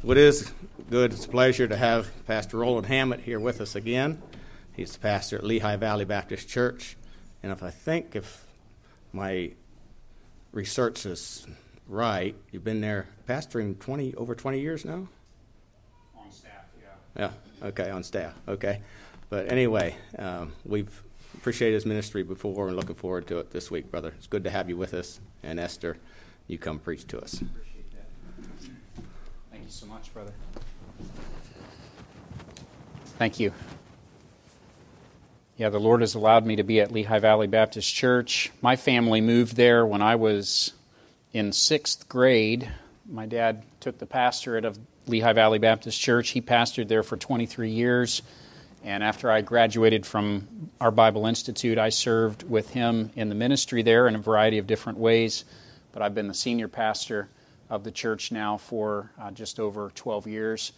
Well, it is good. It's a pleasure to have Pastor Roland Hammett here with us again. He's the pastor at Lehigh Valley Baptist Church. And if I think if my research is right, you've been there pastoring 20 over 20 years now? On staff, yeah. Yeah, okay, on staff, okay. But anyway, um, we've appreciated his ministry before and looking forward to it this week, brother. It's good to have you with us. And Esther, you come preach to us. You so much, brother. Thank you. Yeah, the Lord has allowed me to be at Lehigh Valley Baptist Church. My family moved there when I was in sixth grade. My dad took the pastorate of Lehigh Valley Baptist Church. He pastored there for 23 years. And after I graduated from our Bible Institute, I served with him in the ministry there in a variety of different ways. But I've been the senior pastor of the church now for uh, just over 12 years.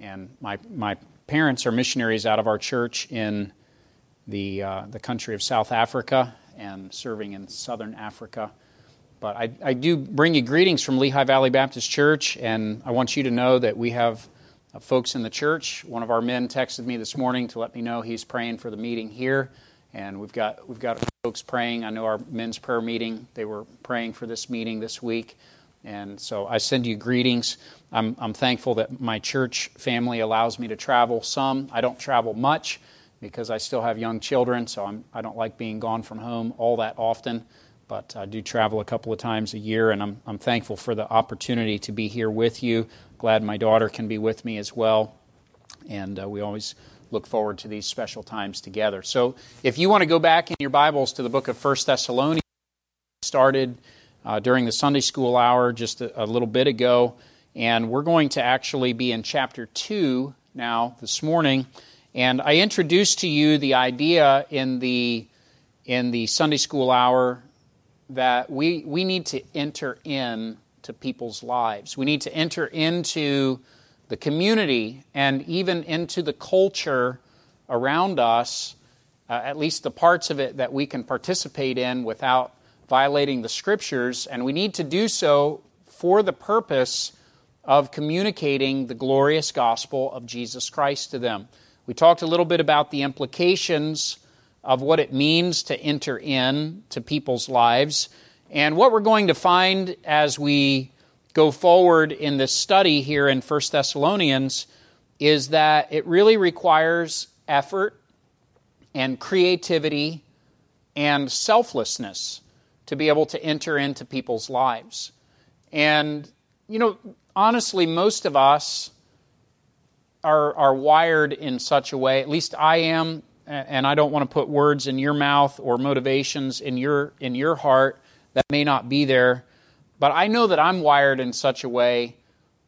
And my, my parents are missionaries out of our church in the, uh, the country of South Africa and serving in southern Africa. But I, I do bring you greetings from Lehigh Valley Baptist Church, and I want you to know that we have uh, folks in the church. One of our men texted me this morning to let me know he's praying for the meeting here, and we've got we've got folks praying. I know our men's prayer meeting; they were praying for this meeting this week, and so I send you greetings. I'm, I'm thankful that my church family allows me to travel some. I don't travel much because I still have young children, so I'm, I don't like being gone from home all that often. But I do travel a couple of times a year, and I'm, I'm thankful for the opportunity to be here with you. Glad my daughter can be with me as well. And uh, we always look forward to these special times together. So if you want to go back in your Bibles to the book of 1 Thessalonians, started uh, during the Sunday school hour just a, a little bit ago. And we're going to actually be in chapter 2 now this morning. And I introduced to you the idea in the, in the Sunday school hour that we, we need to enter in to people's lives. We need to enter into the community and even into the culture around us, uh, at least the parts of it that we can participate in without violating the scriptures. And we need to do so for the purpose of communicating the glorious gospel of Jesus Christ to them. We talked a little bit about the implications of what it means to enter in to people's lives. And what we're going to find as we go forward in this study here in 1 Thessalonians is that it really requires effort and creativity and selflessness to be able to enter into people's lives. And, you know, honestly, most of us are, are wired in such a way, at least I am, and I don't want to put words in your mouth or motivations in your, in your heart that may not be there, but I know that I'm wired in such a way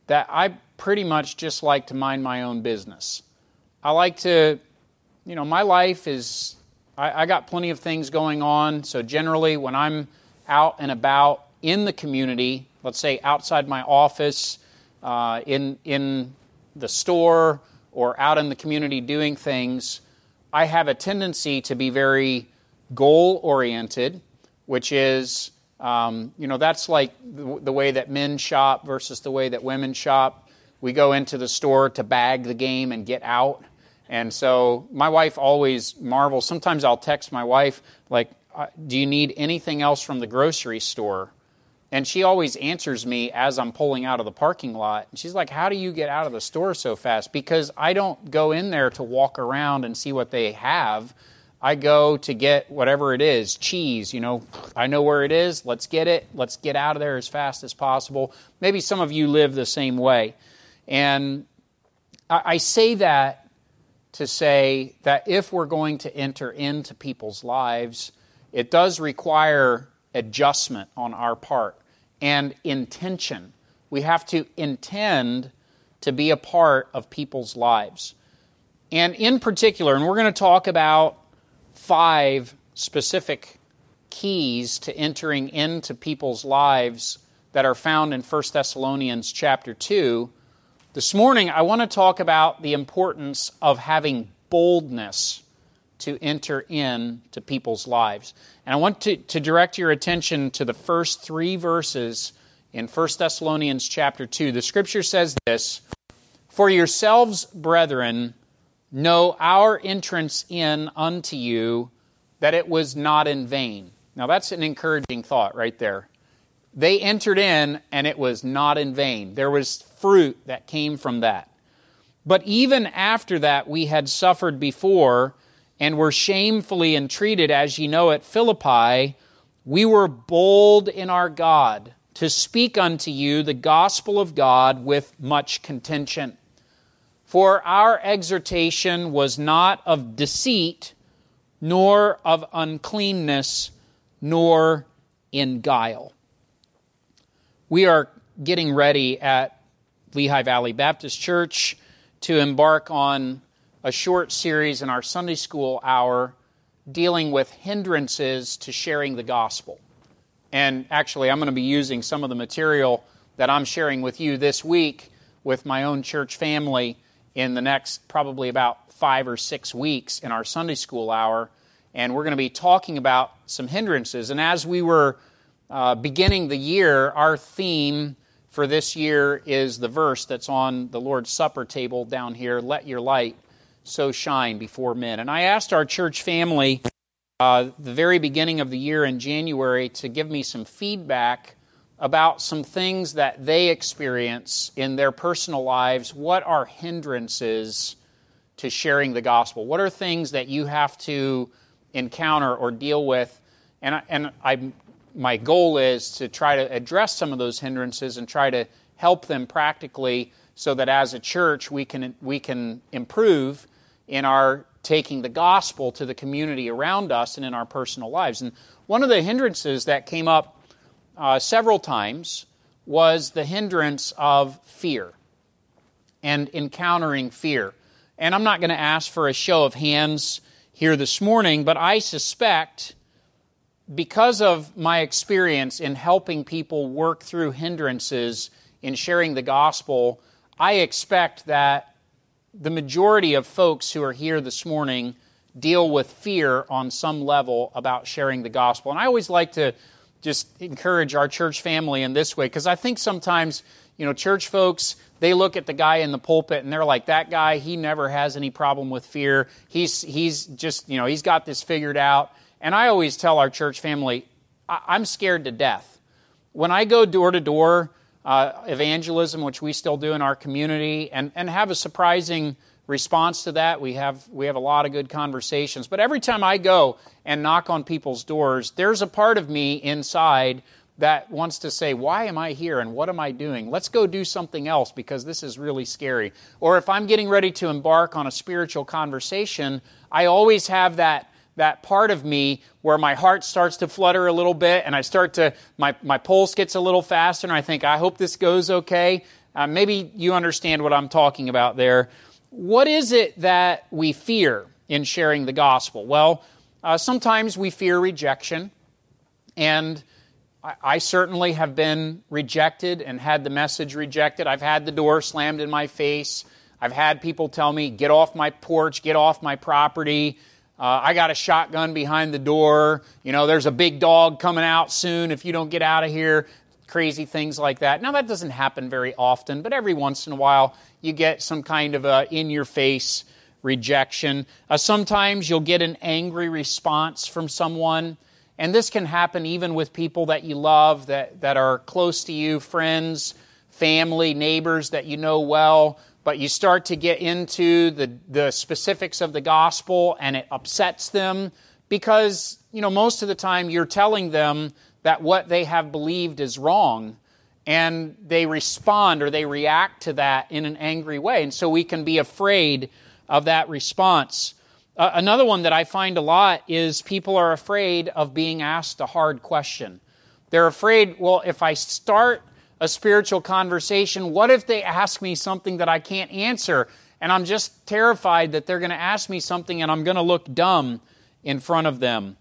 that I pretty much just like to mind my own business. I like to, you know, my life is, I, I got plenty of things going on, so generally when I'm out and about in the community, let's say outside my office, uh, in, in the store or out in the community doing things, I have a tendency to be very goal oriented, which is, um, you know, that's like the, the way that men shop versus the way that women shop. We go into the store to bag the game and get out. And so my wife always marvels. Sometimes I'll text my wife, like, uh, Do you need anything else from the grocery store? And she always answers me as I'm pulling out of the parking lot. And she's like, How do you get out of the store so fast? Because I don't go in there to walk around and see what they have. I go to get whatever it is cheese, you know, I know where it is. Let's get it. Let's get out of there as fast as possible. Maybe some of you live the same way. And I say that to say that if we're going to enter into people's lives, it does require adjustment on our part and intention. We have to intend to be a part of people's lives. And in particular, and we're going to talk about five specific keys to entering into people's lives that are found in 1 Thessalonians chapter 2. This morning, I want to talk about the importance of having boldness to enter in to people's lives. And I want to, to direct your attention to the first three verses in 1 Thessalonians chapter 2. The scripture says this For yourselves, brethren, know our entrance in unto you, that it was not in vain. Now, that's an encouraging thought right there. They entered in, and it was not in vain. There was fruit that came from that. But even after that, we had suffered before and were shamefully entreated, as ye know, at Philippi. We were bold in our God to speak unto you the gospel of God with much contention. For our exhortation was not of deceit, nor of uncleanness, nor in guile. We are getting ready at Lehigh Valley Baptist Church to embark on a short series in our Sunday school hour dealing with hindrances to sharing the gospel. And actually, I'm going to be using some of the material that I'm sharing with you this week with my own church family in the next probably about five or six weeks in our Sunday school hour. And we're going to be talking about some hindrances. And as we were uh, beginning the year, our theme for this year is the verse that's on the Lord's Supper table down here let your light so shine before men. And I asked our church family uh, the very beginning of the year in January to give me some feedback about some things that they experience in their personal lives. What are hindrances to sharing the gospel? What are things that you have to encounter or deal with? And, I, and I, my goal is to try to address some of those hindrances and try to help them practically so that as a church we can, we can improve in our taking the gospel to the community around us and in our personal lives. And one of the hindrances that came up uh, several times was the hindrance of fear and encountering fear. And I'm not going to ask for a show of hands here this morning, but I suspect because of my experience in helping people work through hindrances in sharing the gospel, I expect that the majority of folks who are here this morning deal with fear on some level about sharing the gospel. And I always like to just encourage our church family in this way because I think sometimes, you know, church folks, they look at the guy in the pulpit and they're like, that guy, he never has any problem with fear. He's, he's just, you know, he's got this figured out. And I always tell our church family, I'm scared to death. When I go door to door, uh, evangelism, which we still do in our community, and, and have a surprising response to that. We have, we have a lot of good conversations. But every time I go and knock on people's doors, there's a part of me inside that wants to say, Why am I here and what am I doing? Let's go do something else because this is really scary. Or if I'm getting ready to embark on a spiritual conversation, I always have that that part of me where my heart starts to flutter a little bit and I start to, my, my pulse gets a little faster and I think, I hope this goes okay. Uh, maybe you understand what I'm talking about there. What is it that we fear in sharing the gospel? Well, uh, sometimes we fear rejection, and I, I certainly have been rejected and had the message rejected. I've had the door slammed in my face. I've had people tell me, get off my porch, get off my property. Uh, I got a shotgun behind the door. You know, there's a big dog coming out soon if you don't get out of here. Crazy things like that. Now, that doesn't happen very often, but every once in a while you get some kind of a in your face rejection. Uh, sometimes you'll get an angry response from someone. And this can happen even with people that you love, that, that are close to you, friends, family, neighbors that you know well but you start to get into the, the specifics of the gospel and it upsets them because, you know, most of the time you're telling them that what they have believed is wrong and they respond or they react to that in an angry way. And so we can be afraid of that response. Uh, another one that I find a lot is people are afraid of being asked a hard question. They're afraid, well, if I start a spiritual conversation. What if they ask me something that I can't answer? And I'm just terrified that they're going to ask me something and I'm going to look dumb in front of them.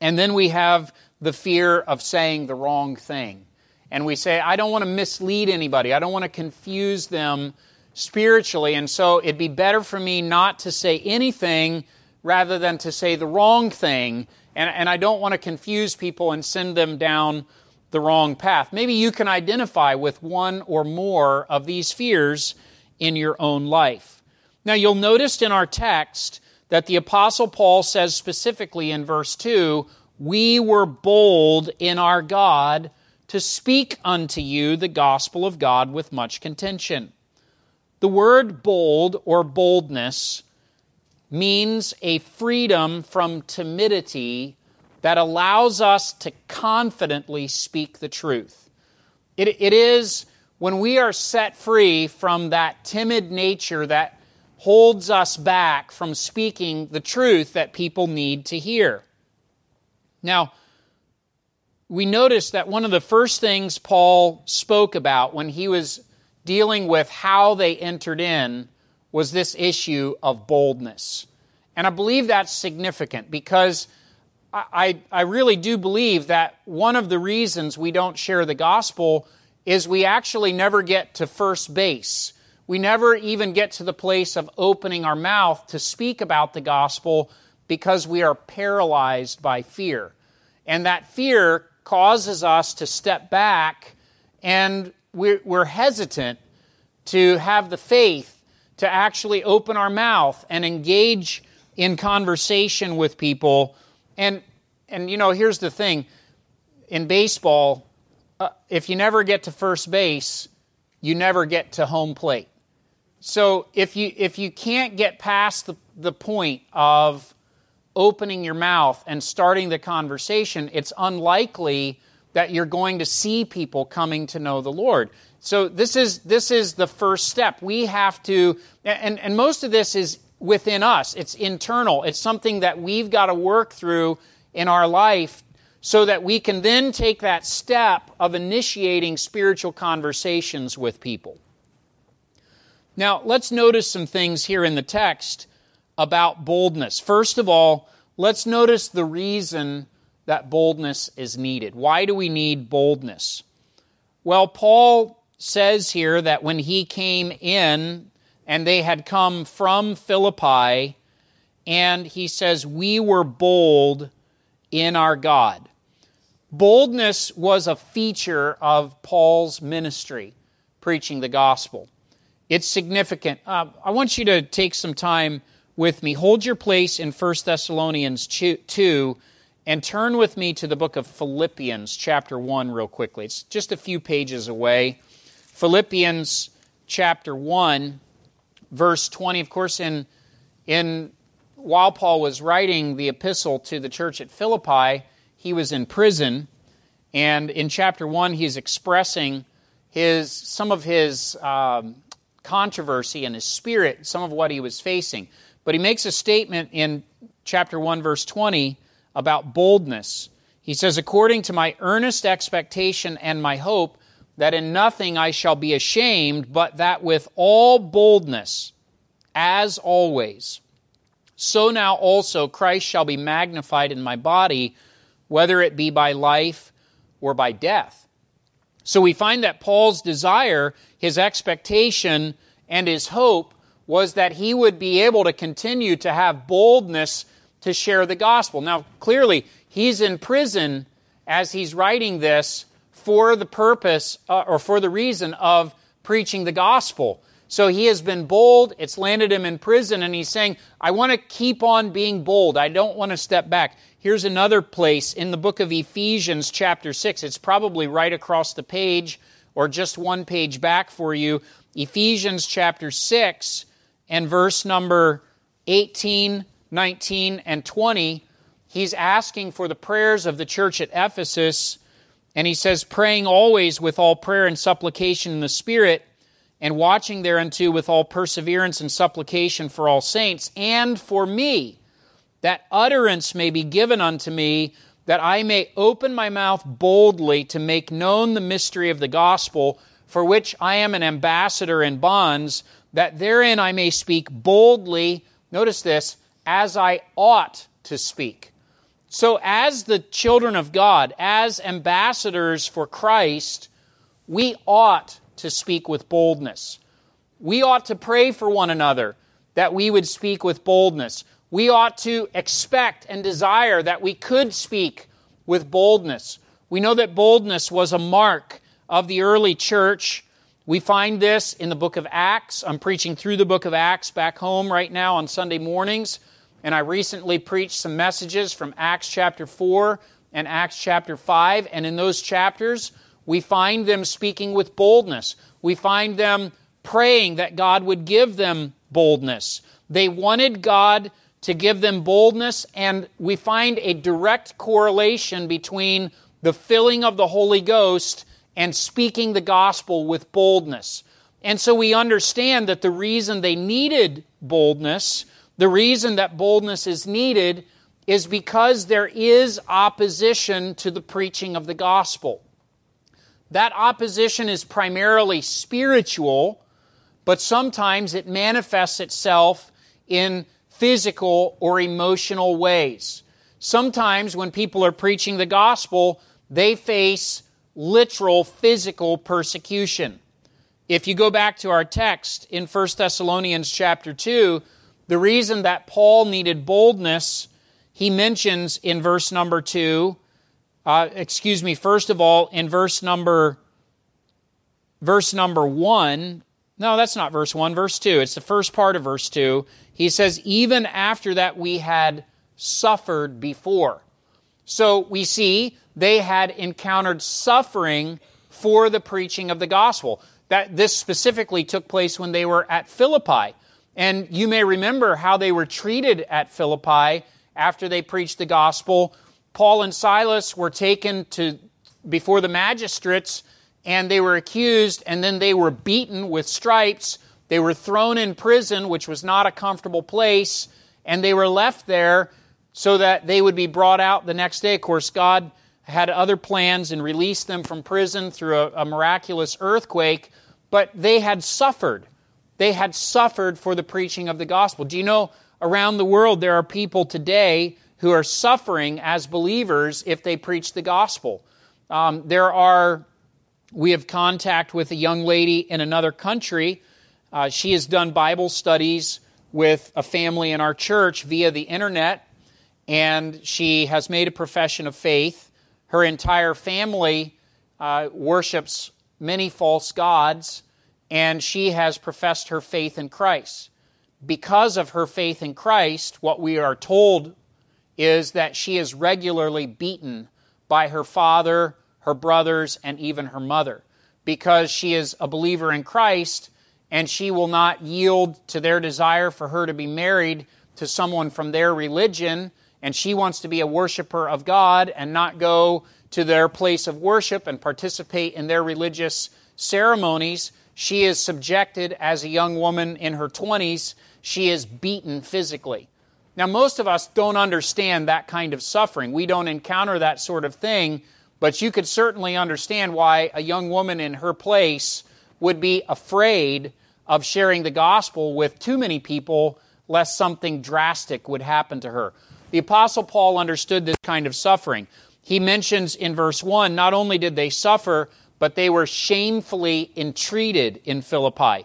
And then we have the fear of saying the wrong thing. And we say, I don't want to mislead anybody, I don't want to confuse them spiritually. And so it'd be better for me not to say anything rather than to say the wrong thing. And, and I don't want to confuse people and send them down the wrong path. Maybe you can identify with one or more of these fears in your own life. Now, you'll notice in our text that the Apostle Paul says specifically in verse 2 We were bold in our God to speak unto you the gospel of God with much contention. The word bold or boldness means a freedom from timidity that allows us to confidently speak the truth. It, it is when we are set free from that timid nature that holds us back from speaking the truth that people need to hear. Now, we notice that one of the first things Paul spoke about when he was dealing with how they entered in was this issue of boldness. And I believe that's significant because I, I really do believe that one of the reasons we don't share the gospel is we actually never get to first base. We never even get to the place of opening our mouth to speak about the gospel because we are paralyzed by fear. And that fear causes us to step back and we're, we're hesitant to have the faith to actually open our mouth and engage in conversation with people. And, and you know, here's the thing in baseball, uh, if you never get to first base, you never get to home plate. So if you, if you can't get past the, the point of opening your mouth and starting the conversation, it's unlikely that you're going to see people coming to know the Lord. So this is this is the first step. We have to and, and most of this is within us. It's internal. It's something that we've got to work through in our life so that we can then take that step of initiating spiritual conversations with people. Now, let's notice some things here in the text about boldness. First of all, let's notice the reason that boldness is needed. Why do we need boldness? Well, Paul says here that when he came in and they had come from Philippi, and he says, We were bold in our God. Boldness was a feature of Paul's ministry, preaching the gospel. It's significant. Uh, I want you to take some time with me. Hold your place in 1 Thessalonians 2 and turn with me to the book of Philippians, chapter 1, real quickly. It's just a few pages away. Philippians, chapter 1, verse 20. Of course, in, in, while Paul was writing the epistle to the church at Philippi, he was in prison. And in chapter 1, he's expressing his, some of his um, controversy and his spirit, some of what he was facing. But he makes a statement in chapter 1, verse 20 about boldness. He says, According to my earnest expectation and my hope, that in nothing I shall be ashamed, but that with all boldness, as always, so now also Christ shall be magnified in my body, whether it be by life or by death. So we find that Paul's desire, his expectation, and his hope was that he would be able to continue to have boldness to share the gospel. Now, clearly, he's in prison as he's writing this for the purpose uh, or for the reason of preaching the gospel. So he has been bold. It's landed him in prison, and he's saying, I want to keep on being bold. I don't want to step back. Here's another place in the book of Ephesians, chapter 6. It's probably right across the page or just one page back for you. Ephesians, chapter 6, and verse number 18 19 and 20, he's asking for the prayers of the church at Ephesus. And he says, praying always with all prayer and supplication in the Spirit, and watching thereunto with all perseverance and supplication for all saints, and for me, that utterance may be given unto me, that I may open my mouth boldly to make known the mystery of the gospel, for which I am an ambassador in bonds, that therein I may speak boldly, notice this, as I ought to speak. So, as the children of God, as ambassadors for Christ, we ought to speak with boldness. We ought to pray for one another that we would speak with boldness. We ought to expect and desire that we could speak with boldness. We know that boldness was a mark of the early church We find this in the book of Acts. I'm preaching through the book of Acts back home right now on Sunday mornings. And I recently preached some messages from Acts chapter 4 and Acts chapter 5. And in those chapters, we find them speaking with boldness. We find them praying that God would give them boldness. They wanted God to give them boldness, and we find a direct correlation between the filling of the Holy Ghost and speaking the gospel with boldness. And so we understand that the reason they needed boldness, the reason that boldness is needed, is because there is opposition to the preaching of the gospel. That opposition is primarily spiritual, but sometimes it manifests itself in physical or emotional ways. Sometimes when people are preaching the gospel, they face literal physical persecution. If you go back to our text in 1 Thessalonians chapter 2, the reason that Paul needed boldness, he mentions in verse number 2, uh, excuse me, first of all, in verse number verse number 1, no, that's not verse 1, verse 2. It's the first part of verse 2. He says, even after that we had suffered before. So we see they had encountered suffering for the preaching of the gospel. That this specifically took place when they were at Philippi. And you may remember how they were treated at Philippi after they preached the gospel. Paul and Silas were taken to before the magistrates and they were accused and then they were beaten with stripes. They were thrown in prison, which was not a comfortable place, and they were left there so that they would be brought out the next day. Of course, God had other plans and released them from prison through a, a miraculous earthquake, but they had suffered. They had suffered for the preaching of the gospel. Do you know around the world there are people today who are suffering as believers if they preach the gospel? Um, there are, we have contact with a young lady in another country. Uh, she has done Bible studies with a family in our church via the internet, and she has made a profession of faith. Her entire family uh, worships many false gods, and she has professed her faith in Christ. Because of her faith in Christ, what we are told is that she is regularly beaten by her father, her brothers, and even her mother. Because she is a believer in Christ, and she will not yield to their desire for her to be married to someone from their religion and she wants to be a worshiper of God and not go to their place of worship and participate in their religious ceremonies, she is subjected as a young woman in her 20s, she is beaten physically. Now, most of us don't understand that kind of suffering. We don't encounter that sort of thing, but you could certainly understand why a young woman in her place would be afraid of sharing the gospel with too many people lest something drastic would happen to her. The Apostle Paul understood this kind of suffering. He mentions in verse 1 not only did they suffer, but they were shamefully entreated in Philippi.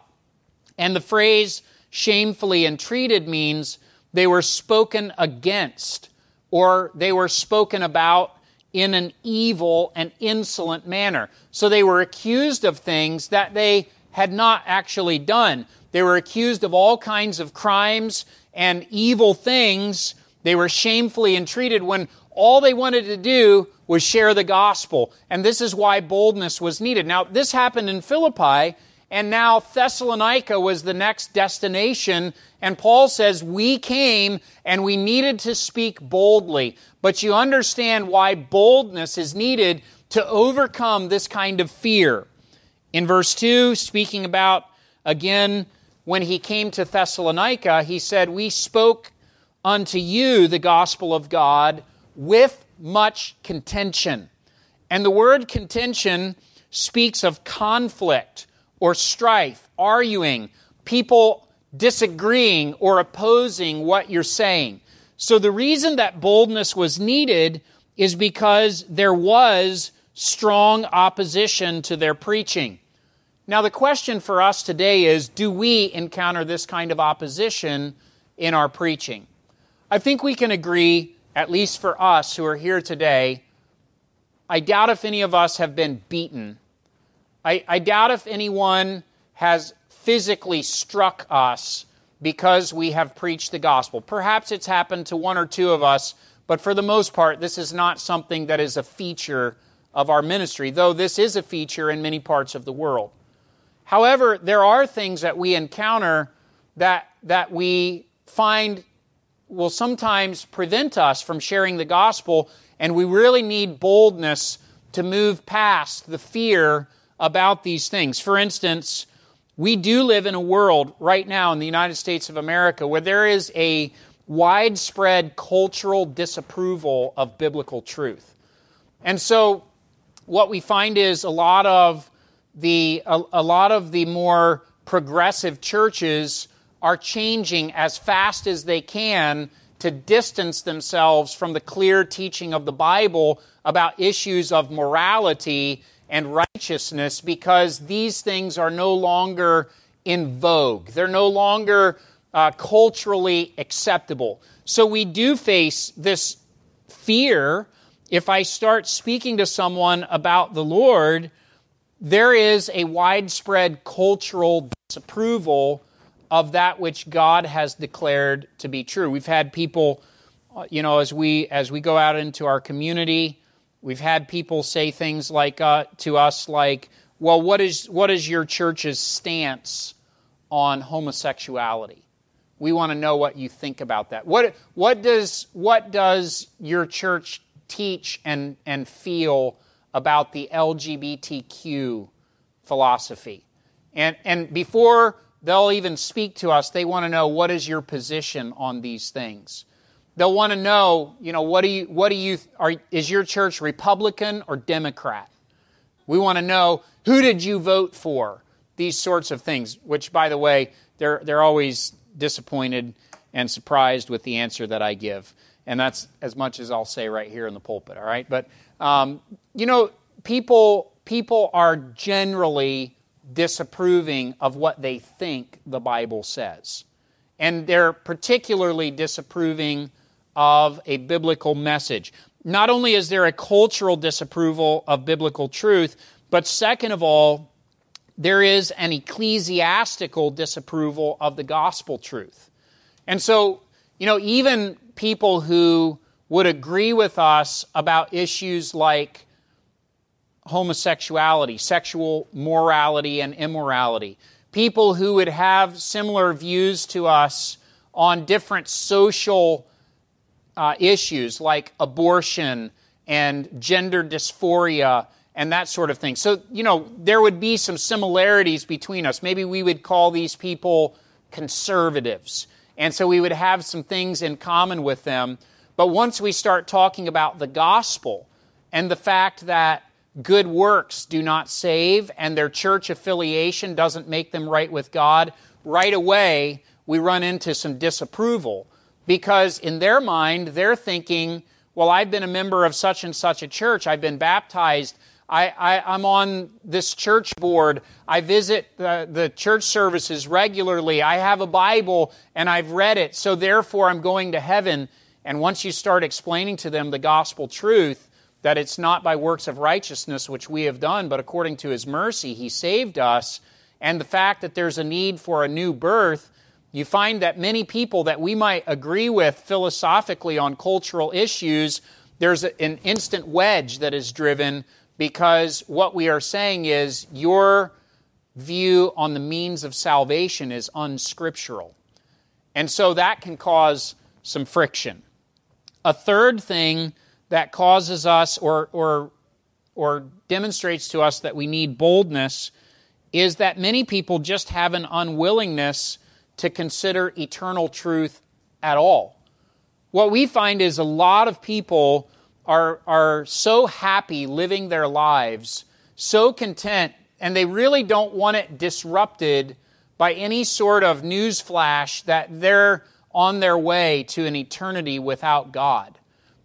And the phrase shamefully entreated means they were spoken against or they were spoken about in an evil and insolent manner. So they were accused of things that they had not actually done. They were accused of all kinds of crimes and evil things they were shamefully entreated when all they wanted to do was share the gospel. And this is why boldness was needed. Now, this happened in Philippi, and now Thessalonica was the next destination. And Paul says, We came and we needed to speak boldly. But you understand why boldness is needed to overcome this kind of fear. In verse 2, speaking about, again, when he came to Thessalonica, he said, We spoke unto you the gospel of God with much contention. And the word contention speaks of conflict or strife, arguing, people disagreeing or opposing what you're saying. So the reason that boldness was needed is because there was strong opposition to their preaching. Now, the question for us today is do we encounter this kind of opposition in our preaching? I think we can agree, at least for us who are here today, I doubt if any of us have been beaten I, I doubt if anyone has physically struck us because we have preached the gospel. Perhaps it's happened to one or two of us, but for the most part, this is not something that is a feature of our ministry, though this is a feature in many parts of the world. However, there are things that we encounter that, that we find will sometimes prevent us from sharing the gospel, and we really need boldness to move past the fear about these things. For instance, we do live in a world right now in the United States of America where there is a widespread cultural disapproval of biblical truth. And so what we find is a lot of the a, a lot of the more progressive churches are changing as fast as they can to distance themselves from the clear teaching of the Bible about issues of morality and righteousness because these things are no longer in vogue. They're no longer uh, culturally acceptable. So we do face this fear. If I start speaking to someone about the Lord, there is a widespread cultural disapproval of that which God has declared to be true. We've had people, uh, you know, as we as we go out into our community, we've had people say things like uh, to us like, "Well, what is what is your church's stance on homosexuality?" We want to know what you think about that. What what does what does your church teach and and feel about the LGBTQ philosophy? And and before they'll even speak to us. They want to know what is your position on these things. They'll want to know, you know, what do you, what do you, are, is your church Republican or Democrat? We want to know who did you vote for? These sorts of things, which, by the way, they're, they're always disappointed and surprised with the answer that I give. And that's as much as I'll say right here in the pulpit, all right? But, um, you know, people, people are generally disapproving of what they think the Bible says. And they're particularly disapproving of a biblical message. Not only is there a cultural disapproval of biblical truth, but second of all, there is an ecclesiastical disapproval of the gospel truth. And so, you know, even people who would agree with us about issues like homosexuality, sexual morality, and immorality. People who would have similar views to us on different social uh, issues like abortion and gender dysphoria and that sort of thing. So, you know, there would be some similarities between us. Maybe we would call these people conservatives. And so we would have some things in common with them. But once we start talking about the gospel and the fact that good works do not save and their church affiliation doesn't make them right with God, right away we run into some disapproval because in their mind they're thinking, well, I've been a member of such and such a church, I've been baptized. I, am on this church board. I visit the, the church services regularly. I have a Bible and I've read it, so therefore I'm going to heaven. And once you start explaining to them the gospel truth, that it's not by works of righteousness which we have done, but according to his mercy he saved us, and the fact that there's a need for a new birth, you find that many people that we might agree with philosophically on cultural issues, there's an instant wedge that is driven because what we are saying is your view on the means of salvation is unscriptural. And so that can cause some friction. A third thing that causes us or, or, or demonstrates to us that we need boldness is that many people just have an unwillingness to consider eternal truth at all. What we find is a lot of people are, are so happy living their lives, so content, and they really don't want it disrupted by any sort of news flash that they're on their way to an eternity without God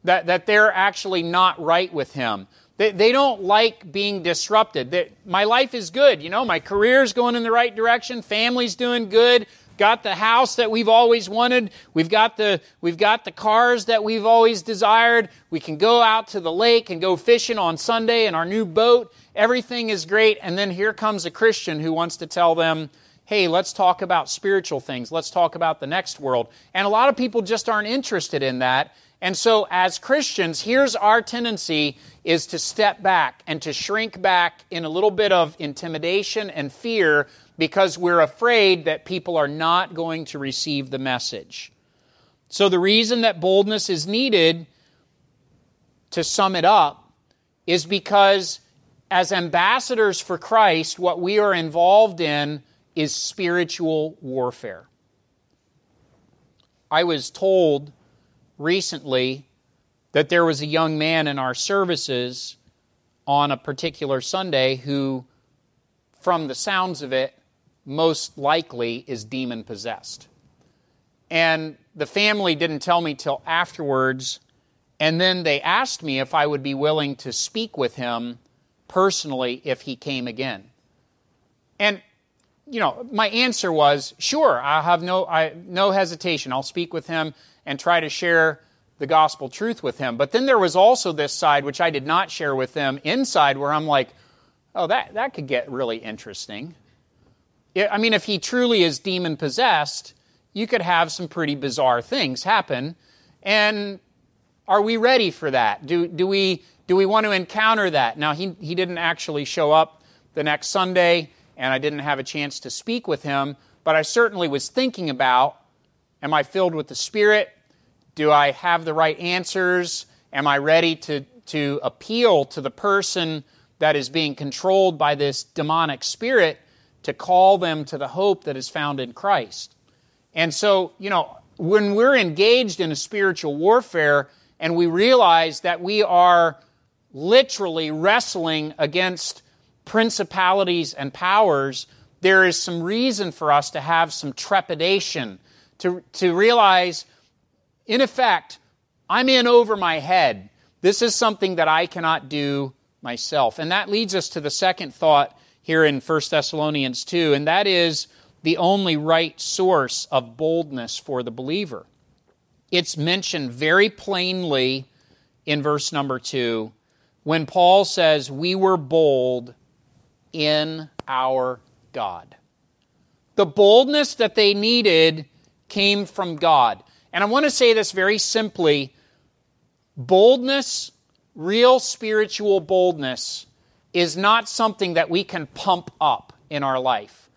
that, that they're actually not right with Him. They, they don't like being disrupted. They, my life is good. You know, my career's going in the right direction. Family's doing good. got the house that we've always wanted. We've got the, we've got the cars that we've always desired. We can go out to the lake and go fishing on Sunday in our new boat. Everything is great. And then here comes a Christian who wants to tell them, hey, let's talk about spiritual things. Let's talk about the next world. And a lot of people just aren't interested in that. And so as Christians, here's our tendency is to step back and to shrink back in a little bit of intimidation and fear because we're afraid that people are not going to receive the message. So the reason that boldness is needed to sum it up is because as ambassadors for Christ, what we are involved in is spiritual warfare. I was told recently that there was a young man in our services on a particular Sunday who, from the sounds of it, most likely is demon possessed. And the family didn't tell me till afterwards, and then they asked me if I would be willing to speak with him personally if he came again. And you know, my answer was, sure, I have no, I, no hesitation. I'll speak with him and try to share the gospel truth with him. But then there was also this side, which I did not share with them, inside, where I'm like, oh, that, that could get really interesting. I mean, if he truly is demon possessed, you could have some pretty bizarre things happen. And are we ready for that? Do, do, we, do we want to encounter that? Now, he, he didn't actually show up the next Sunday, and I didn't have a chance to speak with him, but I certainly was thinking about am I filled with the Spirit? Do I have the right answers? Am I ready to, to appeal to the person that is being controlled by this demonic spirit to call them to the hope that is found in Christ? And so, you know, when we're engaged in a spiritual warfare and we realize that we are literally wrestling against principalities and powers, there is some reason for us to have some trepidation, to, to realize in effect, I'm in over my head. This is something that I cannot do myself. And that leads us to the second thought here in 1 Thessalonians 2, and that is the only right source of boldness for the believer. It's mentioned very plainly in verse number 2 when Paul says, We were bold in our God. The boldness that they needed came from God. And I want to say this very simply boldness, real spiritual boldness, is not something that we can pump up in our life.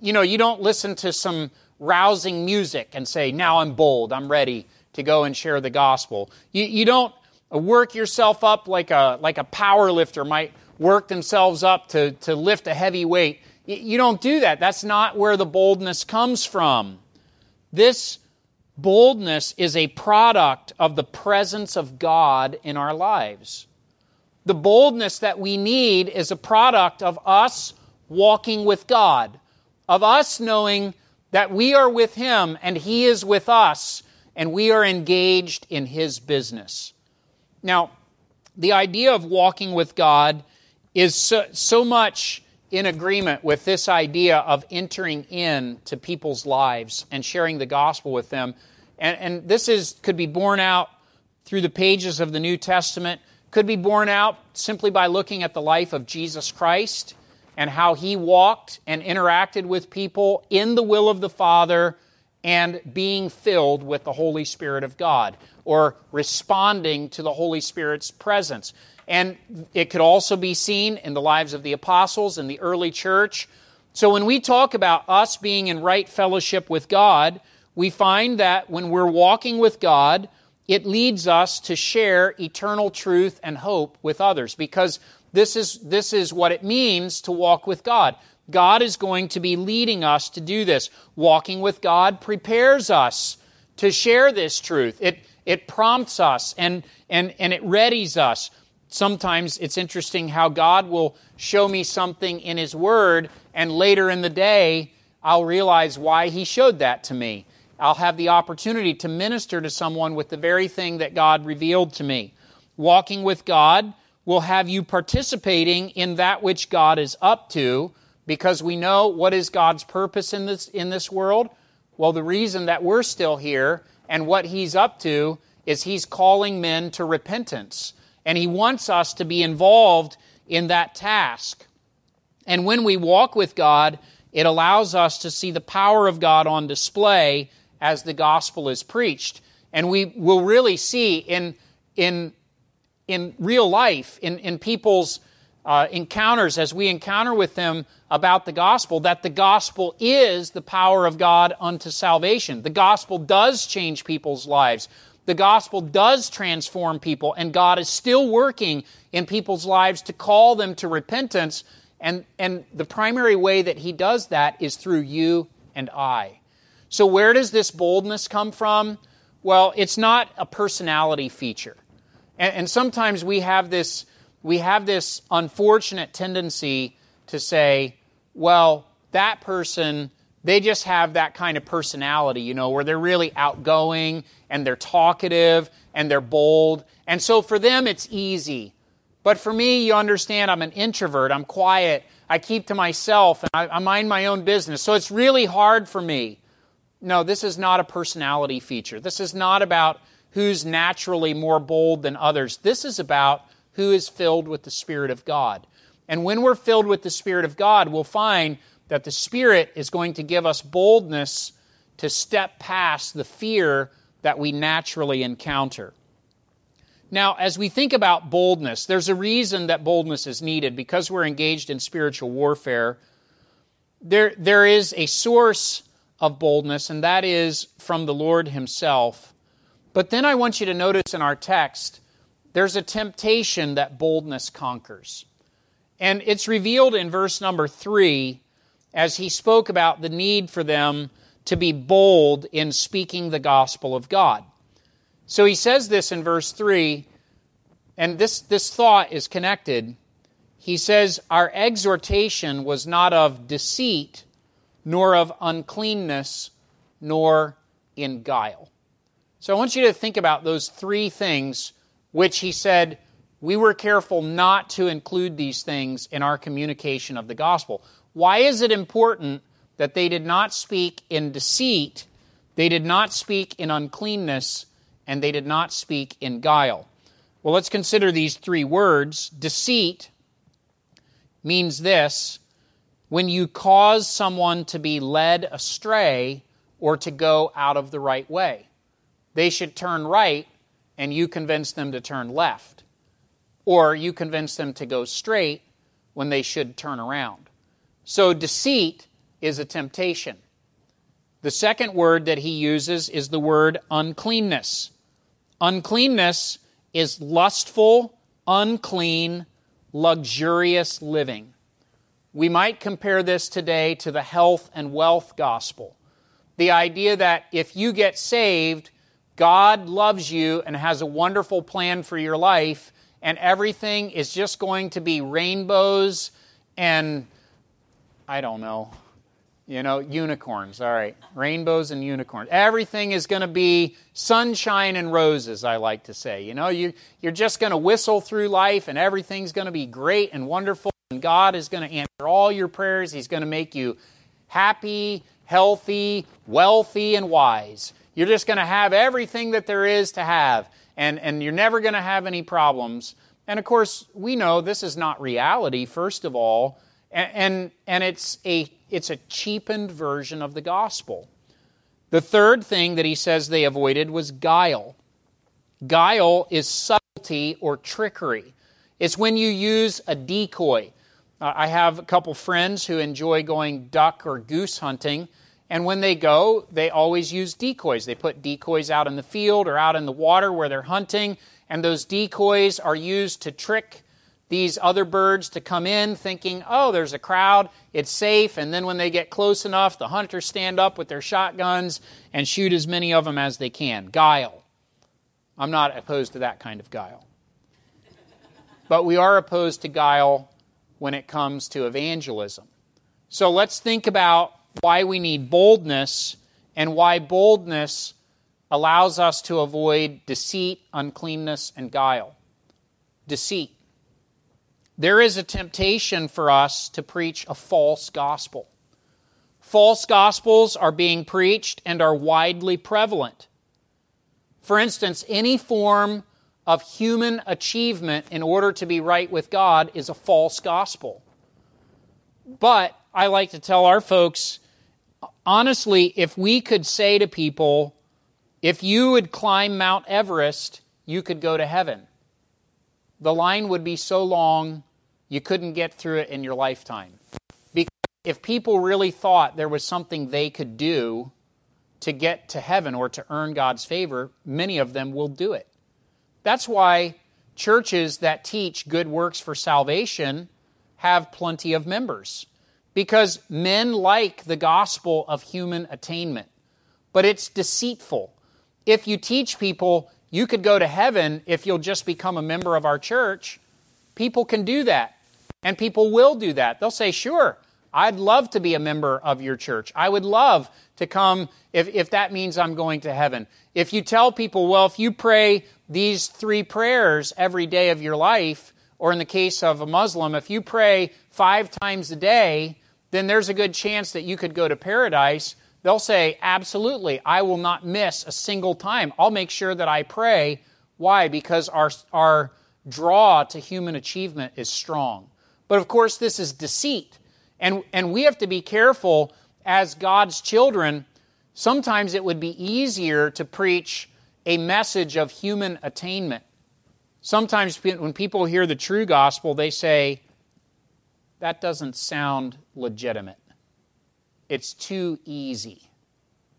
You know, you don't listen to some rousing music and say, Now I'm bold, I'm ready to go and share the gospel. You, you don't work yourself up like a, like a power lifter might work themselves up to, to lift a heavy weight. You don't do that. That's not where the boldness comes from. This Boldness is a product of the presence of God in our lives. The boldness that we need is a product of us walking with God, of us knowing that we are with Him and He is with us, and we are engaged in His business. Now, the idea of walking with God is so, so much in agreement with this idea of entering in to people's lives and sharing the gospel with them. And, and this is, could be borne out through the pages of the New Testament, could be borne out simply by looking at the life of Jesus Christ and how he walked and interacted with people in the will of the Father and being filled with the Holy Spirit of God or responding to the Holy Spirit's presence. And it could also be seen in the lives of the apostles in the early church. So when we talk about us being in right fellowship with God, we find that when we're walking with God, it leads us to share eternal truth and hope with others because this is, this is what it means to walk with God. God is going to be leading us to do this. Walking with God prepares us to share this truth. It, it prompts us and, and, and it readies us sometimes it's interesting how God will show me something in His Word, and later in the day, I'll realize why He showed that to me. I'll have the opportunity to minister to someone with the very thing that God revealed to me. Walking with God will have you participating in that which God is up to because we know what is God's purpose in this, in this world. Well, the reason that we're still here and what He's up to is He's calling men to repentance. And He wants us to be involved in that task. And when we walk with God, it allows us to see the power of God on display as the gospel is preached. And we will really see in, in, in real life, in, in people's uh, encounters, as we encounter with them about the gospel, that the gospel is the power of God unto salvation. The gospel does change people's lives. The gospel does transform people, and God is still working in people's lives to call them to repentance. And, and the primary way that He does that is through you and I. So, where does this boldness come from? Well, it's not a personality feature. And, and sometimes we have this we have this unfortunate tendency to say, well, that person, they just have that kind of personality, you know, where they're really outgoing and they're talkative and they're bold. And so for them, it's easy. But for me, you understand, I'm an introvert. I'm quiet. I keep to myself and I, I mind my own business. So it's really hard for me. No, this is not a personality feature. This is not about who's naturally more bold than others. This is about who is filled with the Spirit of God. And when we're filled with the Spirit of God, we'll find that the Spirit is going to give us boldness to step past the fear that we naturally encounter. Now, as we think about boldness, there's a reason that boldness is needed because we're engaged in spiritual warfare. There, there is a source of boldness, and that is from the Lord Himself. But then I want you to notice in our text there's a temptation that boldness conquers. And it's revealed in verse number three as he spoke about the need for them to be bold in speaking the gospel of God. So he says this in verse 3, and this, this thought is connected. He says, Our exhortation was not of deceit, nor of uncleanness, nor in guile. So I want you to think about those three things which he said, we were careful not to include these things in our communication of the gospel. Why is it important that they did not speak in deceit, they did not speak in uncleanness, and they did not speak in guile? Well, let's consider these three words. Deceit means this when you cause someone to be led astray or to go out of the right way. They should turn right and you convince them to turn left. Or you convince them to go straight when they should turn around. So deceit is a temptation. The second word that he uses is the word uncleanness. Uncleanness is lustful, unclean, luxurious living. We might compare this today to the health and wealth gospel. The idea that if you get saved, God loves you and has a wonderful plan for your life, and everything is just going to be rainbows and, I don't know, you know, unicorns. All right, rainbows and unicorns. Everything is going to be sunshine and roses, I like to say. You know, you, you're just going to whistle through life, and everything's going to be great and wonderful, and God is going to answer all your prayers. He's going to make you happy, healthy, wealthy, and wise. You're just going to have everything that there is to have, and, and you're never going to have any problems. And of course, we know this is not reality, first of all, and, and, and it's, a, it's a cheapened version of the gospel. The third thing that he says they avoided was guile. Guile is subtlety or trickery. It's when you use a decoy. Uh, I have a couple friends who enjoy going duck or goose hunting, and when they go, they always use decoys. They put decoys out in the field or out in the water where they're hunting, and those decoys are used to trick these other birds to come in thinking, oh, there's a crowd, it's safe. And then when they get close enough, the hunters stand up with their shotguns and shoot as many of them as they can. Guile. I'm not opposed to that kind of guile. But we are opposed to guile when it comes to evangelism. So let's think about why we need boldness and why boldness allows us to avoid deceit, uncleanness, and guile. Deceit. there is a temptation for us to preach a false gospel. False gospels are being preached and are widely prevalent. For instance, any form of human achievement in order to be right with God is a false gospel. But I like to tell our folks honestly, if we could say to people, if you would climb Mount Everest, you could go to heaven. The line would be so long, you couldn't get through it in your lifetime. Because if people really thought there was something they could do to get to heaven or to earn God's favor, many of them will do it. That's why churches that teach good works for salvation have plenty of members. Because men like the gospel of human attainment, but it's deceitful. If you teach people you could go to heaven if you'll just become a member of our church, people can do that. And people will do that. They'll say, sure, I'd love to be a member of your church. I would love to come if, if that means I'm going to heaven. If you tell people, well, if you pray these three prayers every day of your life, or in the case of a Muslim, if you pray five times a day, then there's a good chance that you could go to paradise. They'll say, Absolutely, I will not miss a single time. I'll make sure that I pray. Why? Because our, our draw to human achievement is strong. But of course, this is deceit. And, and we have to be careful as God's children. Sometimes it would be easier to preach a message of human attainment. Sometimes when people hear the true gospel, they say, that doesn't sound legitimate. It's too easy.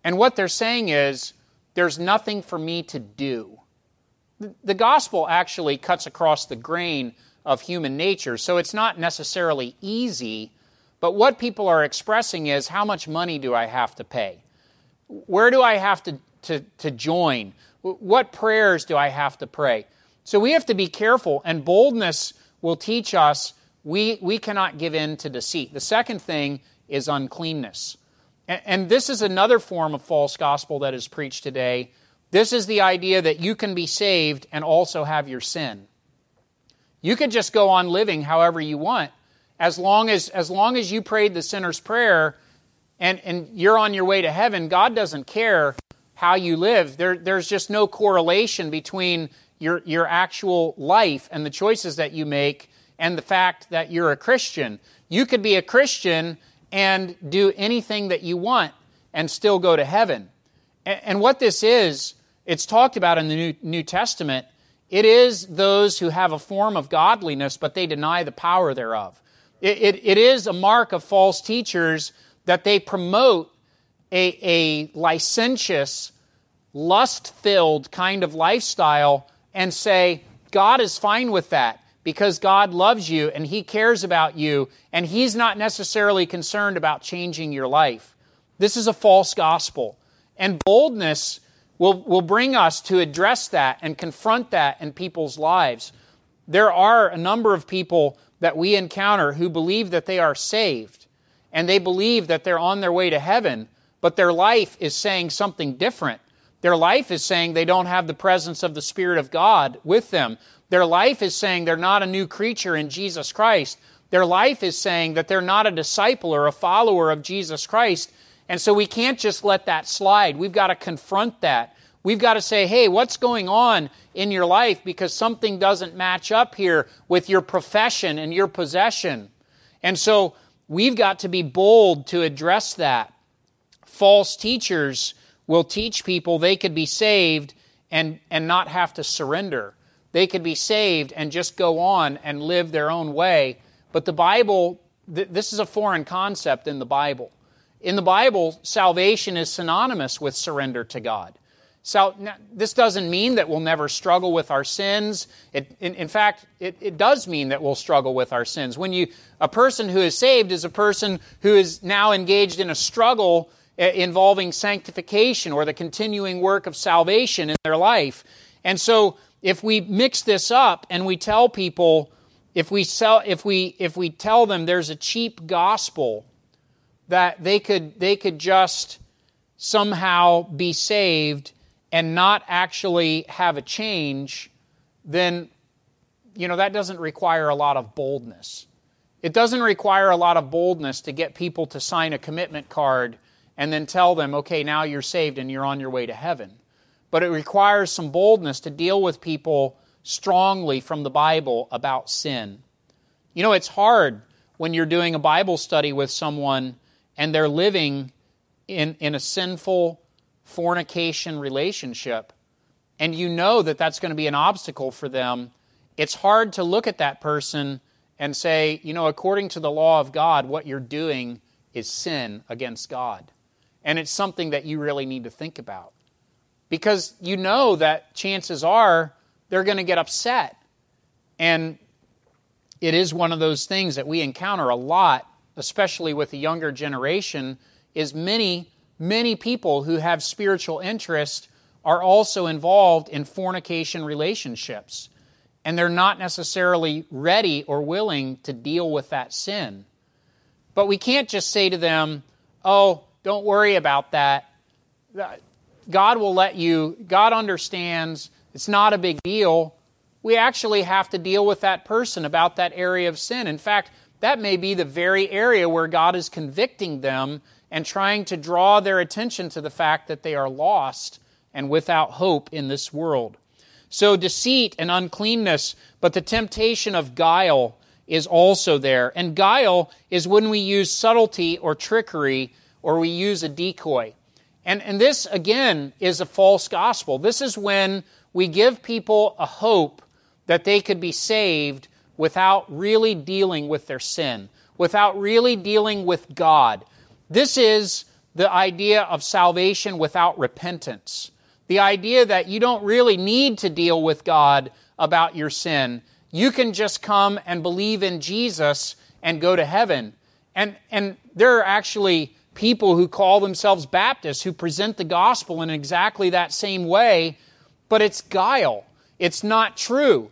And what they're saying is, there's nothing for me to do. The gospel actually cuts across the grain of human nature, so it's not necessarily easy, but what people are expressing is how much money do I have to pay? Where do I have to, to, to join? What prayers do I have to pray? So we have to be careful, and boldness will teach us we, we cannot give in to deceit. The second thing is uncleanness. And, and this is another form of false gospel that is preached today. This is the idea that you can be saved and also have your sin. You could just go on living however you want as long as, as, long as you prayed the sinner's prayer and, and you're on your way to heaven, God doesn't care how you live. There, there's just no correlation between your, your actual life and the choices that you make and the fact that you're a Christian. You could be a Christian and do anything that you want and still go to heaven. And what this is, it's talked about in the New, Testament. It is those who have a form of godliness, but they deny the power thereof. It, it, it is a mark of false teachers that they promote a, a licentious, lust filled kind of lifestyle and say, God is fine with that because God loves you and He cares about you, and He's not necessarily concerned about changing your life. This is a false gospel. And boldness will, will bring us to address that and confront that in people's lives. There are a number of people that we encounter who believe that they are saved and they believe that they're on their way to heaven, but their life is saying something different. Their life is saying they don't have the presence of the Spirit of God with them. Their life is saying they're not a new creature in Jesus Christ. Their life is saying that they're not a disciple or a follower of Jesus Christ. And so we can't just let that slide. We've got to confront that. We've got to say, hey, what's going on in your life because something doesn't match up here with your profession and your possession. And so we've got to be bold to address that. False teachers will teach people they could be saved and, and not have to surrender. They could be saved and just go on and live their own way. But the Bible, th- this is a foreign concept in the Bible. In the Bible, salvation is synonymous with surrender to God. So, this doesn't mean that we'll never struggle with our sins. It, in, in, fact, it, it, does mean that we'll struggle with our sins. When you, a person who is saved is a person who is now engaged in a struggle eh, involving sanctification or the continuing work of salvation in their life. And so, if we mix this up and we tell people, if we sell, if we if we tell them there's a cheap gospel that they could they could just somehow be saved and not actually have a change, then you know, that doesn't require a lot of boldness. It doesn't require a lot of boldness to get people to sign a commitment card and then tell them, okay, now you're saved and you're on your way to heaven. But it requires some boldness to deal with people strongly from the Bible about sin. You know, it's hard when you're doing a Bible study with someone and they're living in, in a sinful fornication relationship, and you know that that's going to be an obstacle for them. It's hard to look at that person and say, you know, according to the law of God, what you're doing is sin against God. And it's something that you really need to think about. Because you know that chances are they're going to get upset. And it is one of those things that we encounter a lot, especially with the younger generation, is many, many people who have spiritual interest are also involved in fornication relationships. And they're not necessarily ready or willing to deal with that sin. But we can't just say to them, oh, don't worry about that. God will let you, God understands, it's not a big deal. We actually have to deal with that person about that area of sin. In fact, that may be the very area where God is convicting them and trying to draw their attention to the fact that they are lost and without hope in this world. So, deceit and uncleanness, but the temptation of guile is also there. And guile is when we use subtlety or trickery or we use a decoy. And, and this, again, is a false gospel. This is when we give people a hope that they could be saved without really dealing with their sin, without really dealing with God. This is the idea of salvation without repentance. The idea that you don't really need to deal with God about your sin. You can just come and believe in Jesus and go to heaven. And, and there are actually people who call themselves Baptists who present the gospel in exactly that same way, but it's guile. It's not true.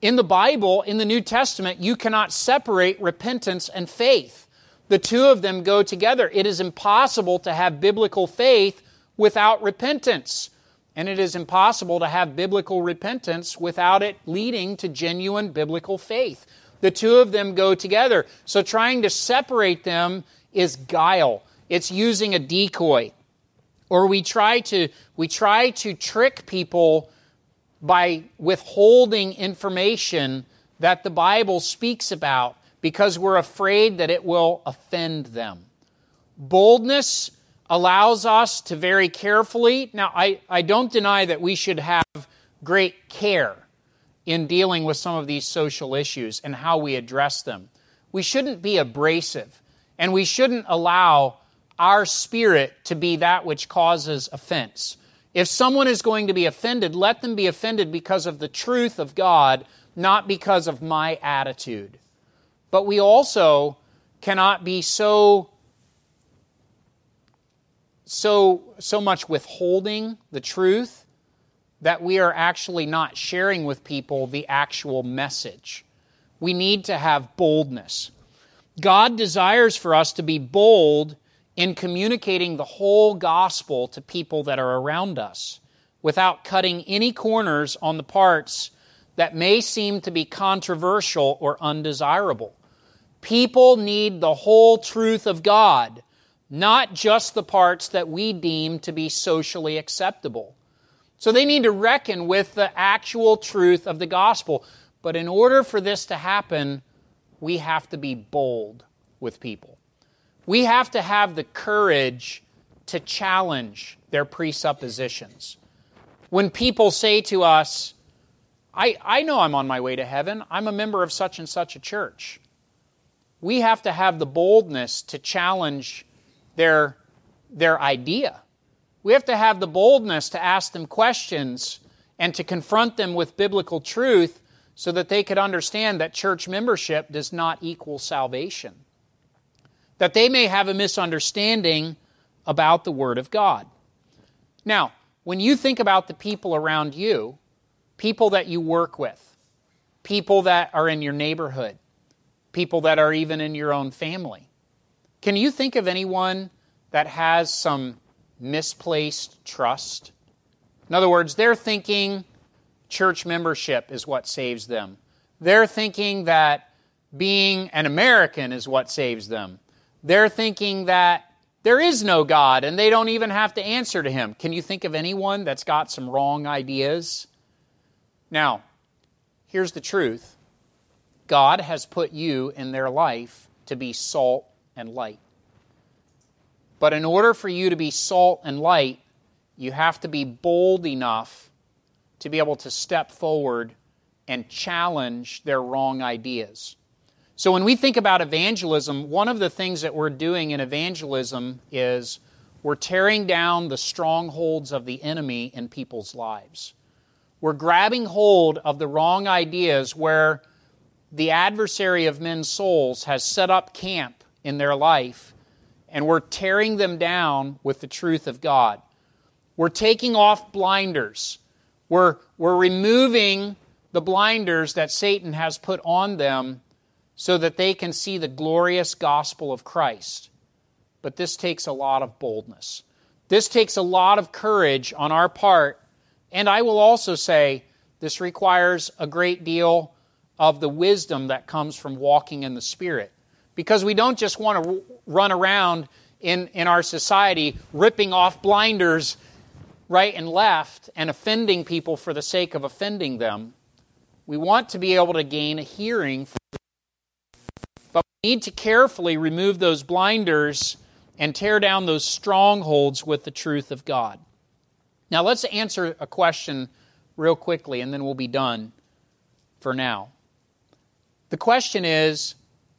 In the Bible, in the New Testament, you cannot separate repentance and faith. The two of them go together. It is impossible to have biblical faith without repentance. And it is impossible to have biblical repentance without it leading to genuine biblical faith. The two of them go together. So trying to separate them is guile it's using a decoy. Or we try to, we try to trick people by withholding information that the Bible speaks about because we're afraid that it will offend them. Boldness allows us to very carefully, now I, I don't deny that we should have great care in dealing with some of these social issues and how we address them. We shouldn't be abrasive, and we shouldn't allow our spirit to be that which causes offense. If someone is going to be offended, let them be offended because of the truth of God, not because of my attitude. But we also cannot be so so so much withholding the truth that we are actually not sharing with people the actual message. We need to have boldness. God desires for us to be bold in communicating the whole gospel to people that are around us without cutting any corners on the parts that may seem to be controversial or undesirable. People need the whole truth of God, not just the parts that we deem to be socially acceptable. So they need to reckon with the actual truth of the gospel. But in order for this to happen, we have to be bold with people. We have to have the courage to challenge their presuppositions. When people say to us, I, I know I'm on my way to heaven, I'm a member of such and such a church. We have to have the boldness to challenge their, their idea. We have to have the boldness to ask them questions and to confront them with biblical truth so that they could understand that church membership does not equal salvation that they may have a misunderstanding about the Word of God. Now, when you think about the people around you, people that you work with, people that are in your neighborhood, people that are even in your own family, can you think of anyone that has some misplaced trust? In other words, they're thinking church membership is what saves them. They're thinking that being an American is what saves them. They're thinking that there is no God and they don't even have to answer to Him. Can you think of anyone that's got some wrong ideas? Now, here's the truth God has put you in their life to be salt and light. But in order for you to be salt and light, you have to be bold enough to be able to step forward and challenge their wrong ideas. So when we think about evangelism, one of the things that we're doing in evangelism is we're tearing down the strongholds of the enemy in people's lives. We're grabbing hold of the wrong ideas where the adversary of men's souls has set up camp in their life, and we're tearing them down with the truth of God. We're taking off blinders. We're, we're removing the blinders that Satan has put on them so that they can see the glorious gospel of Christ. But this takes a lot of boldness. This takes a lot of courage on our part. And I will also say this requires a great deal of the wisdom that comes from walking in the Spirit. Because we don't just want to run around in, in our society ripping off blinders right and left and offending people for the sake of offending them. We want to be able to gain a hearing. But we need to carefully remove those blinders and tear down those strongholds with the truth of God. Now, let's answer a question real quickly, and then we'll be done for now. The question is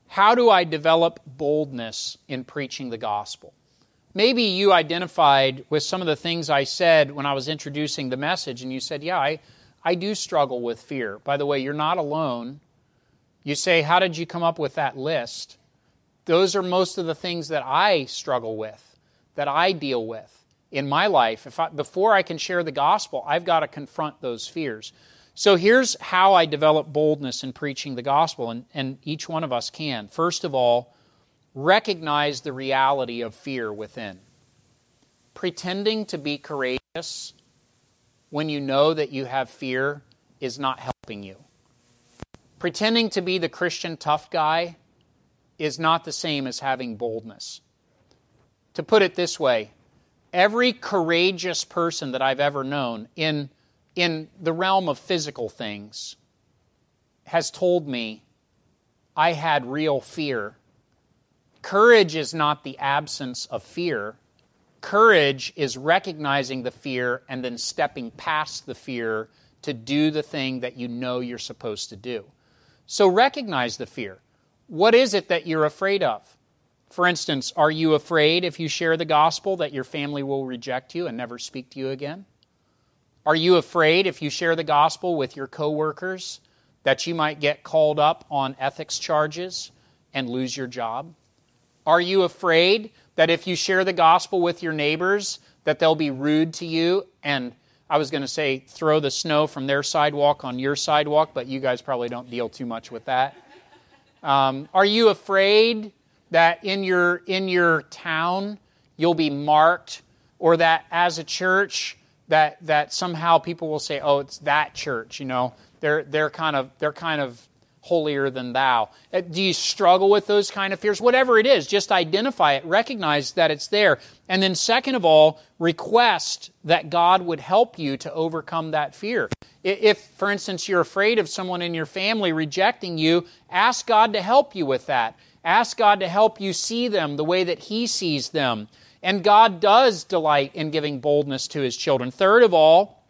how do I develop boldness in preaching the gospel? Maybe you identified with some of the things I said when I was introducing the message, and you said, Yeah, I, I do struggle with fear. By the way, you're not alone. You say, How did you come up with that list? Those are most of the things that I struggle with, that I deal with in my life. If I, before I can share the gospel, I've got to confront those fears. So here's how I develop boldness in preaching the gospel, and, and each one of us can. First of all, recognize the reality of fear within. Pretending to be courageous when you know that you have fear is not helping you. Pretending to be the Christian tough guy is not the same as having boldness. To put it this way, every courageous person that I've ever known in, in the realm of physical things has told me I had real fear Courage is not the absence of fear. Courage is recognizing the fear and then stepping past the fear to do the thing that you know you're supposed to do. So recognize the fear. What is it that you're afraid of? For instance, are you afraid if you share the gospel that your family will reject you and never speak to you again? Are you afraid if you share the gospel with your coworkers that you might get called up on ethics charges and lose your job? Are you afraid that if you share the gospel with your neighbors, that they'll be rude to you and I was going to say throw the snow from their sidewalk on your sidewalk, but you guys probably don't deal too much with that. Um, are you afraid that in your in your town you'll be marked, or that as a church that that somehow people will say, "Oh, it's that church," you know? They're they're kind of they're kind of holier than thou. Uh, do you struggle with those kind of fears? Whatever it is, just identify it, recognize that it's there. And then, second of all, request that God would help you to overcome that fear. If, for instance, you're afraid of someone in your family rejecting you, ask God to help you with that. Ask God to help you see them the way that He sees them. And God does delight in giving boldness to His children. Third of all,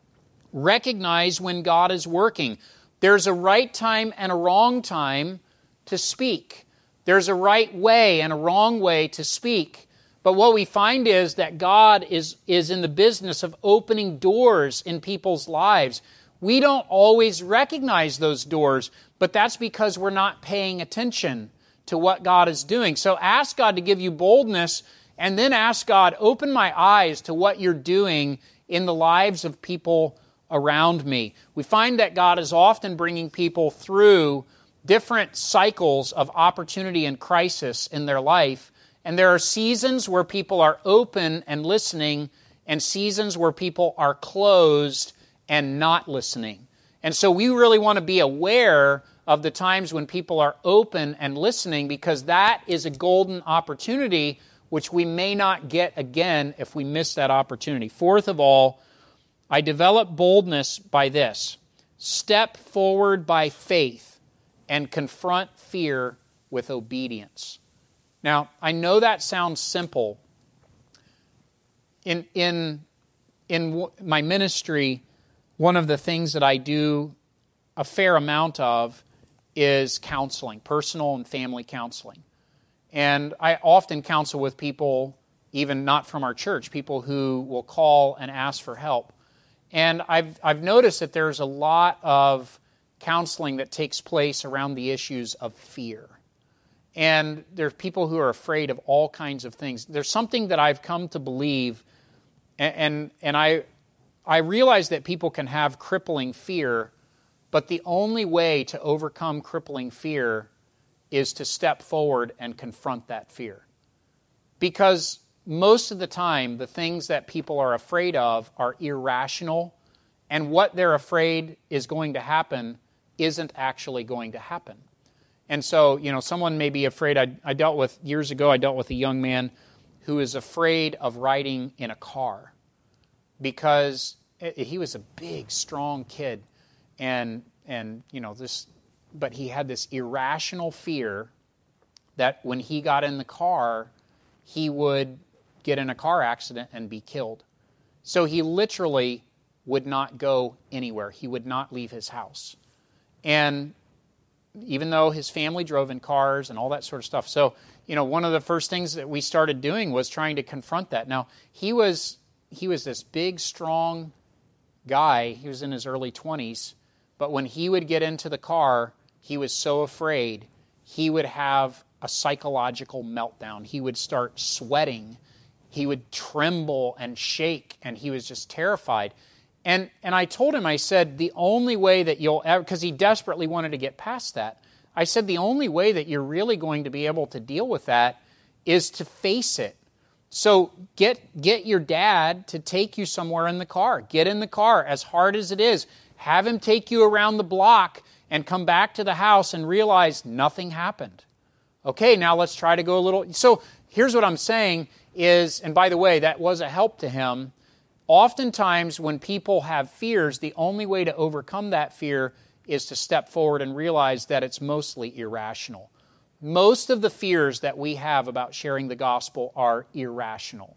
recognize when God is working. There's a right time and a wrong time to speak. There's a right way and a wrong way to speak. But what we find is that God is, is in the business of opening doors in people's lives. We don't always recognize those doors, but that's because we're not paying attention to what God is doing. So ask God to give you boldness and then ask God, open my eyes to what you're doing in the lives of people around me. We find that God is often bringing people through different cycles of opportunity and crisis in their life. And there are seasons where people are open and listening, and seasons where people are closed and not listening. And so we really want to be aware of the times when people are open and listening because that is a golden opportunity which we may not get again if we miss that opportunity. Fourth of all, I develop boldness by this step forward by faith and confront fear with obedience. Now, I know that sounds simple. In, in, in my ministry, one of the things that I do a fair amount of is counseling, personal and family counseling. And I often counsel with people, even not from our church, people who will call and ask for help. And I've, I've noticed that there's a lot of counseling that takes place around the issues of fear. And there's people who are afraid of all kinds of things. There's something that I've come to believe, and, and, and I, I realize that people can have crippling fear, but the only way to overcome crippling fear is to step forward and confront that fear. Because most of the time, the things that people are afraid of are irrational, and what they're afraid is going to happen isn't actually going to happen. And so, you know, someone may be afraid. I, I dealt with, years ago, I dealt with a young man who is afraid of riding in a car because eh, he was a big, strong kid. And, and, you know, this, but he had this irrational fear that when he got in the car, he would get in a car accident and be killed. So he literally would not go anywhere. He would not leave his house. And even though his family drove in cars and all that sort of stuff. So, you know, one of the first things that we started doing was trying to confront that. Now, he was he was this big, strong guy. He was in his early 20s, but when he would get into the car, he was so afraid he would have a psychological meltdown. He would start sweating. He would tremble and shake, and he was just terrified. And, and I told him, I said, the only way that you'll ever, because he desperately wanted to get past that, I said, the only way that you're really going to be able to deal with that is to face it. So get, get your dad to take you somewhere in the car. Get in the car, as hard as it is. Have him take you around the block and come back to the house and realize nothing happened. Okay, now let's try to go a little. So here's what I'm saying is, and by the way, that was a help to him Oftentimes, when people have fears, the only way to overcome that fear is to step forward and realize that it's mostly irrational. Most of the fears that we have about sharing the gospel are irrational.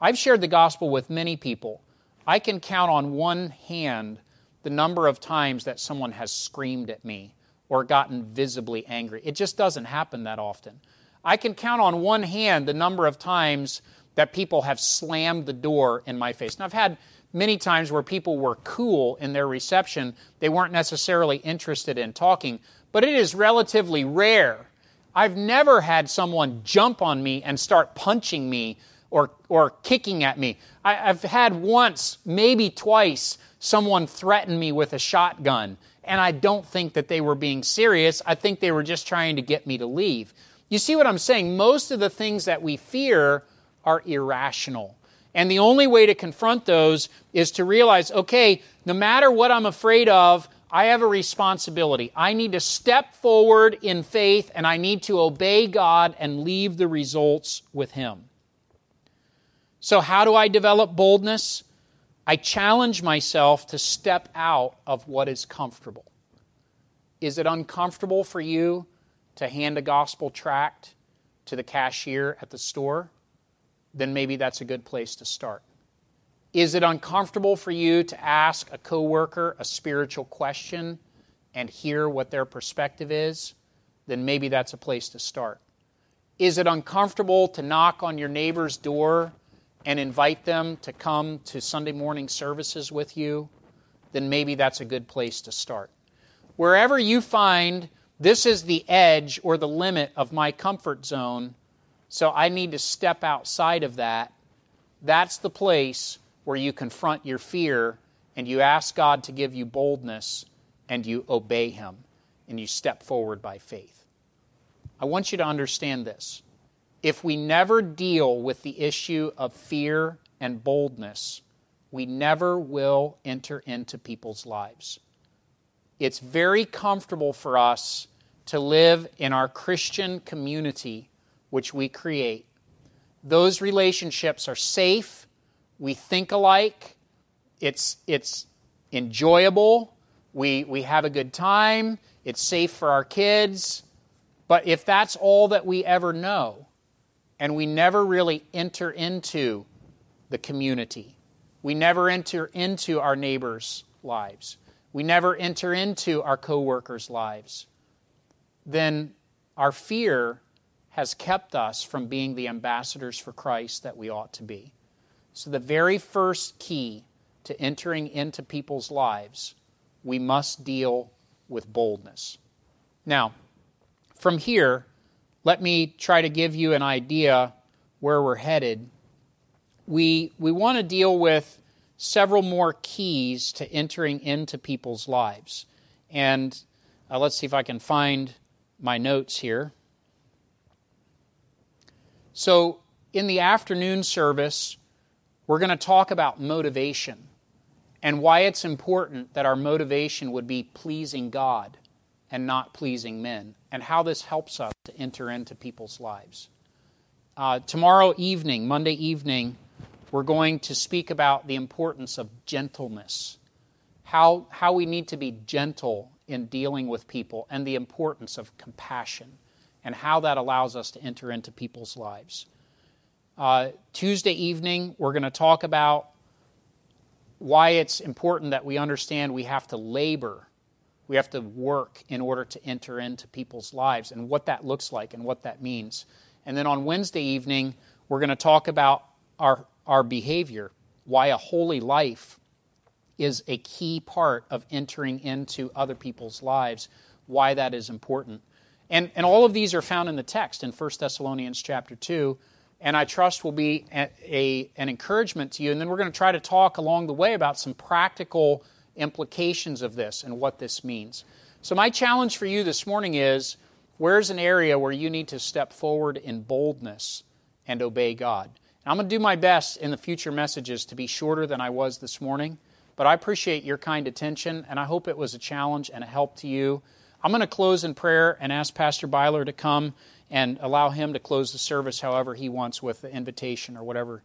I've shared the gospel with many people. I can count on one hand the number of times that someone has screamed at me or gotten visibly angry. It just doesn't happen that often. I can count on one hand the number of times that people have slammed the door in my face. Now, I've had many times where people were cool in their reception, they weren't necessarily interested in talking, but it is relatively rare. I've never had someone jump on me and start punching me or, or kicking at me. I, have had once, maybe twice, someone threaten me with a shotgun, and I don't think that they were being serious. I think they were just trying to get me to leave. You see what I'm saying? Most of the things that we fear are irrational. And the only way to confront those is to realize okay, no matter what I'm afraid of, I have a responsibility. I need to step forward in faith and I need to obey God and leave the results with Him. So, how do I develop boldness? I challenge myself to step out of what is comfortable. Is it uncomfortable for you to hand a gospel tract to the cashier at the store? then maybe that's a good place to start. Is it uncomfortable for you to ask a coworker a spiritual question and hear what their perspective is? Then maybe that's a place to start. Is it uncomfortable to knock on your neighbor's door and invite them to come to Sunday morning services with you? Then maybe that's a good place to start. Wherever you find this is the edge or the limit of my comfort zone, so I need to step outside of that. That's the place where you confront your fear and you ask God to give you boldness and you obey Him and you step forward by faith. I want you to understand this. If we never deal with the issue of fear and boldness, we never will enter into people's lives. It's very comfortable for us to live in our Christian community, which we create. Those relationships are safe. We think alike. It's, it's enjoyable. We, we have a good time. It's safe for our kids. But if that's all that we ever know, and we never really enter into the community, we never enter into our neighbors' lives, we never enter into our coworkers' lives, then our fear has kept us from being the ambassadors for Christ that we ought to be. So, the very first key to entering into people's lives, we must deal with boldness. Now, from here, let me try to give you an idea where we're headed. We, we want to deal with several more keys to entering into people's lives. And uh, let's see if I can find my notes here. So, in the afternoon service, we're going to talk about motivation and why it's important that our motivation would be pleasing God and not pleasing men, and how this helps us to enter into people's lives. Uh, tomorrow evening, Monday evening, we're going to speak about the importance of gentleness, how, how we need to be gentle in dealing with people, and the importance of compassion, and how that allows us to enter into people's lives. Uh, Tuesday evening, we're going to talk about why it's important that we understand we have to labor we have to work in order to enter into people's lives and what that looks like and what that means. And then on Wednesday evening, we're going to talk about our, our behavior, why a holy life is a key part of entering into other people's lives, why that is important. And, and all of these are found in the text in 1 Thessalonians chapter 2, and I trust will be a, a, an encouragement to you. And then we're going to try to talk along the way about some practical implications of this and what this means. So, my challenge for you this morning is where's an area where you need to step forward in boldness and obey God? I'm going to do my best in the future messages to be shorter than I was this morning, but I appreciate your kind attention, and I hope it was a challenge and a help to you. I'm going to close in prayer and ask Pastor Byler to come and allow him to close the service however he wants with the invitation or whatever